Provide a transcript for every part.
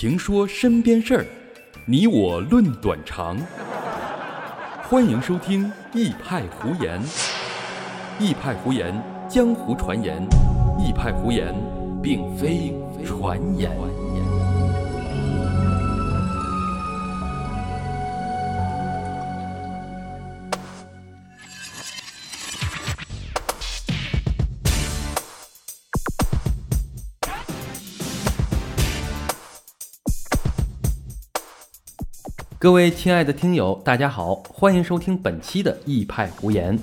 评说身边事儿，你我论短长。欢迎收听《一派胡言》。一派胡言，江湖传言。一派胡言，并非传言。各位亲爱的听友，大家好，欢迎收听本期的《一派胡言》。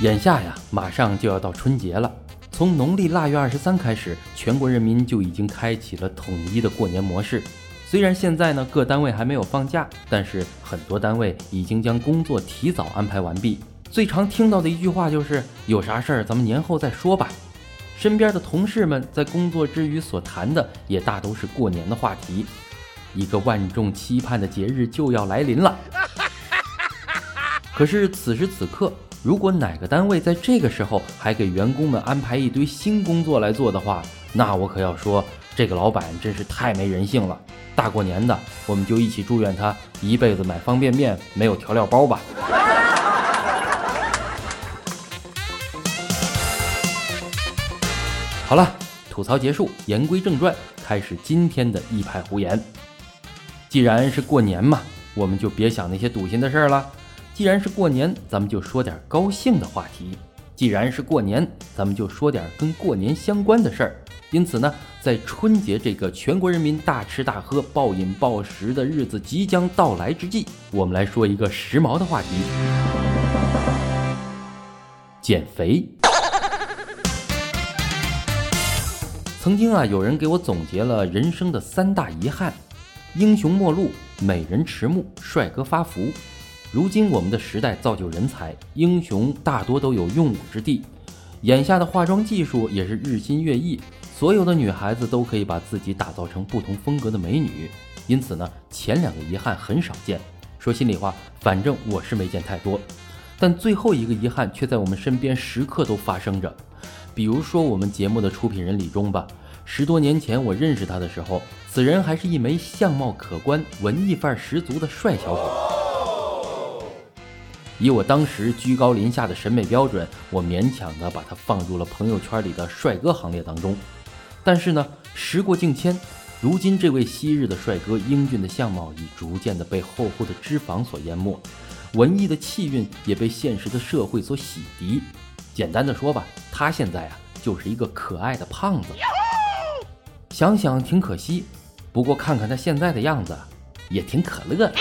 眼下呀，马上就要到春节了。从农历腊月二十三开始，全国人民就已经开启了统一的过年模式。虽然现在呢，各单位还没有放假，但是很多单位已经将工作提早安排完毕。最常听到的一句话就是：“有啥事儿，咱们年后再说吧。”身边的同事们在工作之余所谈的也大都是过年的话题，一个万众期盼的节日就要来临了。可是此时此刻，如果哪个单位在这个时候还给员工们安排一堆新工作来做的话，那我可要说，这个老板真是太没人性了。大过年的，我们就一起祝愿他一辈子买方便面没有调料包吧。好了，吐槽结束，言归正传，开始今天的一派胡言。既然是过年嘛，我们就别想那些堵心的事儿了。既然是过年，咱们就说点高兴的话题。既然是过年，咱们就说点跟过年相关的事儿。因此呢，在春节这个全国人民大吃大喝、暴饮暴食的日子即将到来之际，我们来说一个时髦的话题：减肥。曾经啊，有人给我总结了人生的三大遗憾：英雄末路、美人迟暮、帅哥发福。如今我们的时代造就人才，英雄大多都有用武之地。眼下的化妆技术也是日新月异，所有的女孩子都可以把自己打造成不同风格的美女。因此呢，前两个遗憾很少见。说心里话，反正我是没见太多。但最后一个遗憾却在我们身边时刻都发生着。比如说我们节目的出品人李忠吧，十多年前我认识他的时候，此人还是一枚相貌可观、文艺范儿十足的帅小伙。以我当时居高临下的审美标准，我勉强的把他放入了朋友圈里的帅哥行列当中。但是呢，时过境迁，如今这位昔日的帅哥英俊的相貌已逐渐的被厚厚的脂肪所淹没，文艺的气韵也被现实的社会所洗涤。简单的说吧，他现在啊就是一个可爱的胖子，想想挺可惜。不过看看他现在的样子，也挺可乐的。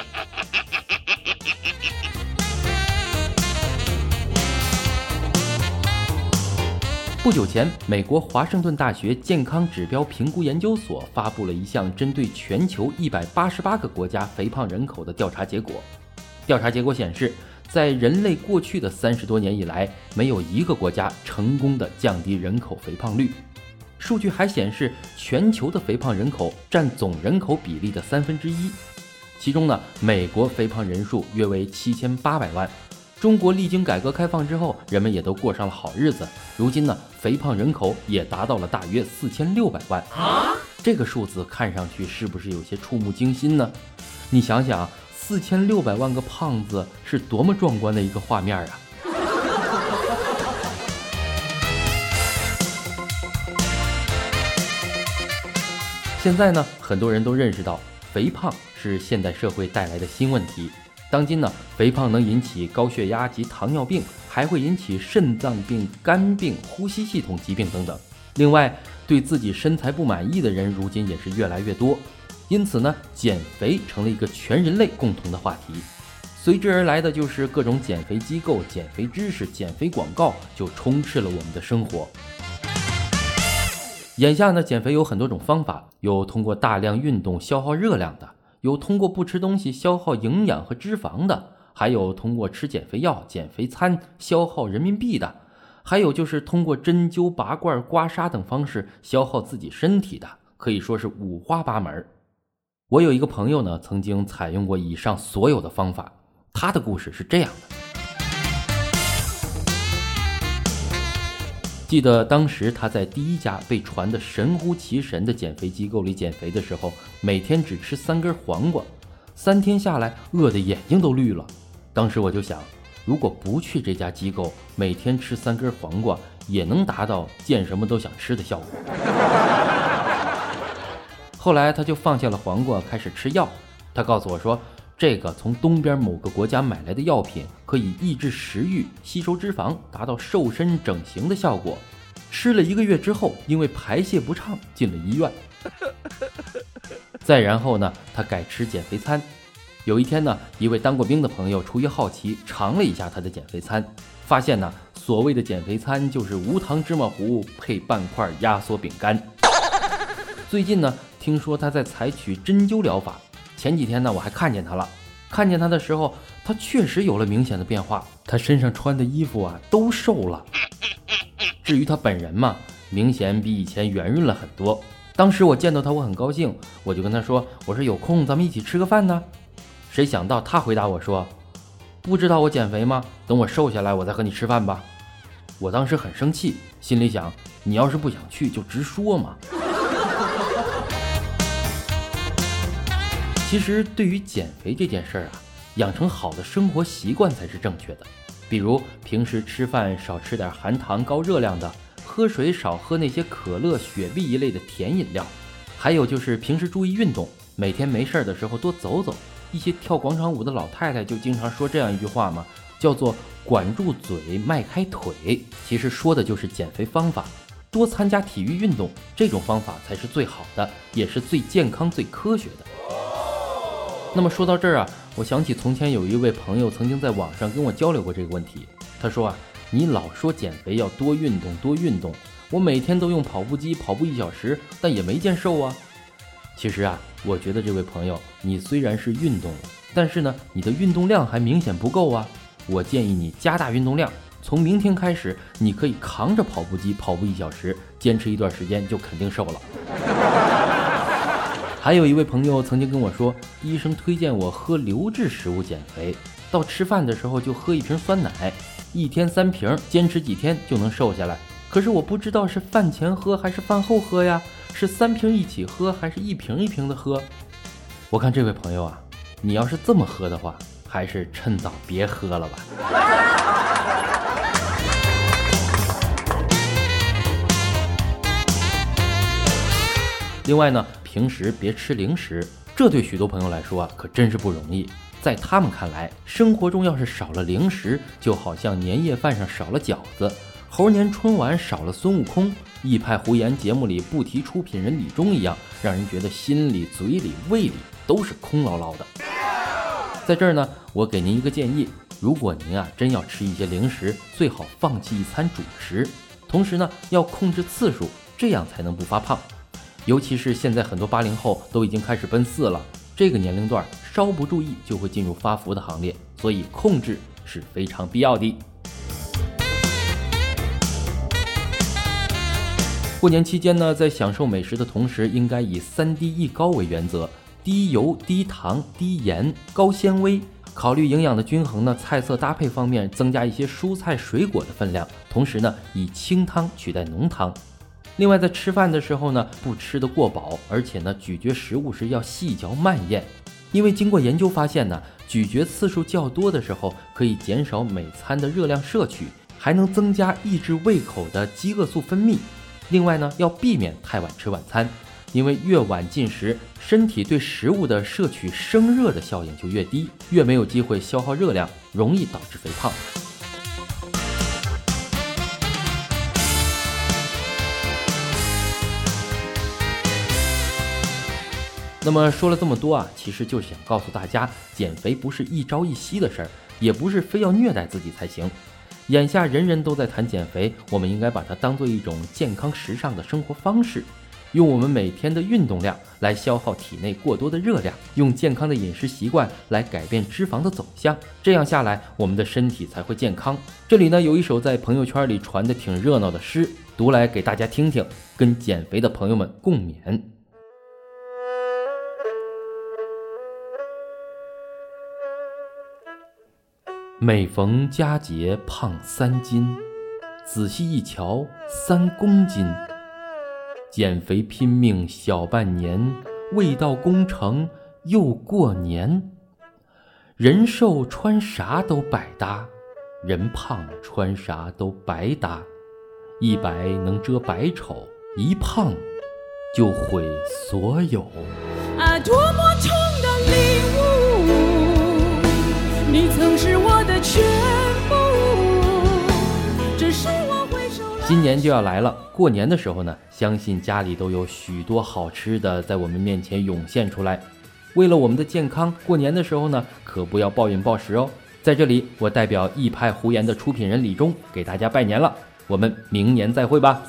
不久前，美国华盛顿大学健康指标评估研究所发布了一项针对全球一百八十八个国家肥胖人口的调查结果。调查结果显示，在人类过去的三十多年以来，没有一个国家成功的降低人口肥胖率。数据还显示，全球的肥胖人口占总人口比例的三分之一。其中呢，美国肥胖人数约为七千八百万。中国历经改革开放之后，人们也都过上了好日子。如今呢，肥胖人口也达到了大约四千六百万。这个数字看上去是不是有些触目惊心呢？你想想，四千六百万个胖子是多么壮观的一个画面啊！现在呢，很多人都认识到，肥胖是现代社会带来的新问题。当今呢，肥胖能引起高血压及糖尿病，还会引起肾脏病、肝病、呼吸系统疾病等等。另外，对自己身材不满意的人，如今也是越来越多。因此呢，减肥成了一个全人类共同的话题。随之而来的就是各种减肥机构、减肥知识、减肥广告，就充斥了我们的生活。眼下呢，减肥有很多种方法，有通过大量运动消耗热量的，有通过不吃东西消耗营养和脂肪的，还有通过吃减肥药、减肥餐消耗人民币的，还有就是通过针灸、拔罐、刮痧等方式消耗自己身体的，可以说是五花八门。我有一个朋友呢，曾经采用过以上所有的方法，他的故事是这样的。记得当时他在第一家被传得神乎其神的减肥机构里减肥的时候，每天只吃三根黄瓜，三天下来饿得眼睛都绿了。当时我就想，如果不去这家机构，每天吃三根黄瓜，也能达到见什么都想吃的效果。后来他就放下了黄瓜，开始吃药。他告诉我说，这个从东边某个国家买来的药品可以抑制食欲、吸收脂肪，达到瘦身整形的效果。吃了一个月之后，因为排泄不畅进了医院。再然后呢，他改吃减肥餐。有一天呢，一位当过兵的朋友出于好奇尝了一下他的减肥餐，发现呢，所谓的减肥餐就是无糖芝麻糊配半块压缩饼干。最近呢，听说他在采取针灸疗法。前几天呢，我还看见他了。看见他的时候，他确实有了明显的变化。他身上穿的衣服啊，都瘦了。至于他本人嘛，明显比以前圆润了很多。当时我见到他，我很高兴，我就跟他说：“我说有空咱们一起吃个饭呢。”谁想到他回答我说：“不知道我减肥吗？等我瘦下来，我再和你吃饭吧。”我当时很生气，心里想：“你要是不想去，就直说嘛。”其实，对于减肥这件事儿啊，养成好的生活习惯才是正确的。比如平时吃饭少吃点含糖高热量的，喝水少喝那些可乐、雪碧一类的甜饮料。还有就是平时注意运动，每天没事儿的时候多走走。一些跳广场舞的老太太就经常说这样一句话嘛，叫做“管住嘴，迈开腿”。其实说的就是减肥方法，多参加体育运动，这种方法才是最好的，也是最健康、最科学的。那么说到这儿啊，我想起从前有一位朋友曾经在网上跟我交流过这个问题。他说啊，你老说减肥要多运动多运动，我每天都用跑步机跑步一小时，但也没见瘦啊。其实啊，我觉得这位朋友，你虽然是运动了，但是呢，你的运动量还明显不够啊。我建议你加大运动量，从明天开始，你可以扛着跑步机跑步一小时，坚持一段时间就肯定瘦了。还有一位朋友曾经跟我说，医生推荐我喝流质食物减肥，到吃饭的时候就喝一瓶酸奶，一天三瓶，坚持几天就能瘦下来。可是我不知道是饭前喝还是饭后喝呀？是三瓶一起喝还是一瓶一瓶的喝？我看这位朋友啊，你要是这么喝的话，还是趁早别喝了吧。另外呢。平时别吃零食，这对许多朋友来说啊，可真是不容易。在他们看来，生活中要是少了零食，就好像年夜饭上少了饺子，猴年春晚少了孙悟空，一派胡言节目里不提出品人李忠一样，让人觉得心里、嘴里、胃里都是空落落的。在这儿呢，我给您一个建议：如果您啊真要吃一些零食，最好放弃一餐主食，同时呢要控制次数，这样才能不发胖。尤其是现在很多八零后都已经开始奔四了，这个年龄段稍不注意就会进入发福的行列，所以控制是非常必要的。过年期间呢，在享受美食的同时，应该以三低一高为原则：低油、低糖、低盐、高纤维。考虑营养的均衡呢，菜色搭配方面增加一些蔬菜水果的分量，同时呢，以清汤取代浓汤。另外，在吃饭的时候呢，不吃得过饱，而且呢，咀嚼食物时要细嚼慢咽，因为经过研究发现呢，咀嚼次数较多的时候，可以减少每餐的热量摄取，还能增加抑制胃口的饥饿素分泌。另外呢，要避免太晚吃晚餐，因为越晚进食，身体对食物的摄取生热的效应就越低，越没有机会消耗热量，容易导致肥胖。那么说了这么多啊，其实就是想告诉大家，减肥不是一朝一夕的事儿，也不是非要虐待自己才行。眼下人人都在谈减肥，我们应该把它当做一种健康时尚的生活方式，用我们每天的运动量来消耗体内过多的热量，用健康的饮食习惯来改变脂肪的走向，这样下来我们的身体才会健康。这里呢有一首在朋友圈里传的挺热闹的诗，读来给大家听听，跟减肥的朋友们共勉。每逢佳节胖三斤，仔细一瞧，三公斤。减肥拼命小半年，未到工程又过年。人瘦穿啥都百搭，人胖穿啥都白搭。一白能遮百丑，一胖就毁所有。啊，多么痛新年就要来了，过年的时候呢，相信家里都有许多好吃的在我们面前涌现出来。为了我们的健康，过年的时候呢，可不要暴饮暴食哦。在这里，我代表一派胡言的出品人李忠给大家拜年了，我们明年再会吧。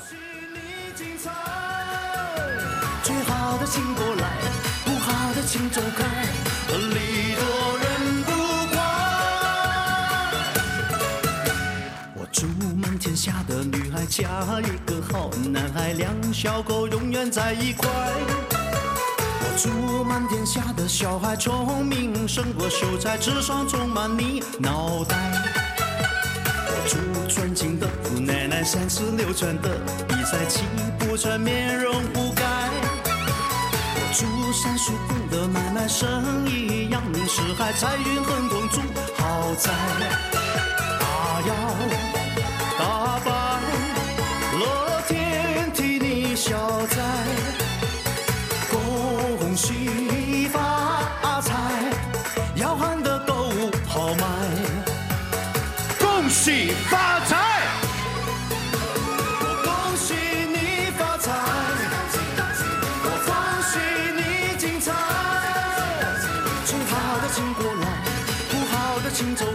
我祝满天下的女嫁一个好男孩，两小口永远在一块。我祝满天下的小孩聪明胜过秀才，智商充满你脑袋。我祝尊敬的姑奶奶三十六转的比赛气不喘，面容不改。我祝三叔公的买卖生意扬名四海，财运亨通住豪宅。大摇行走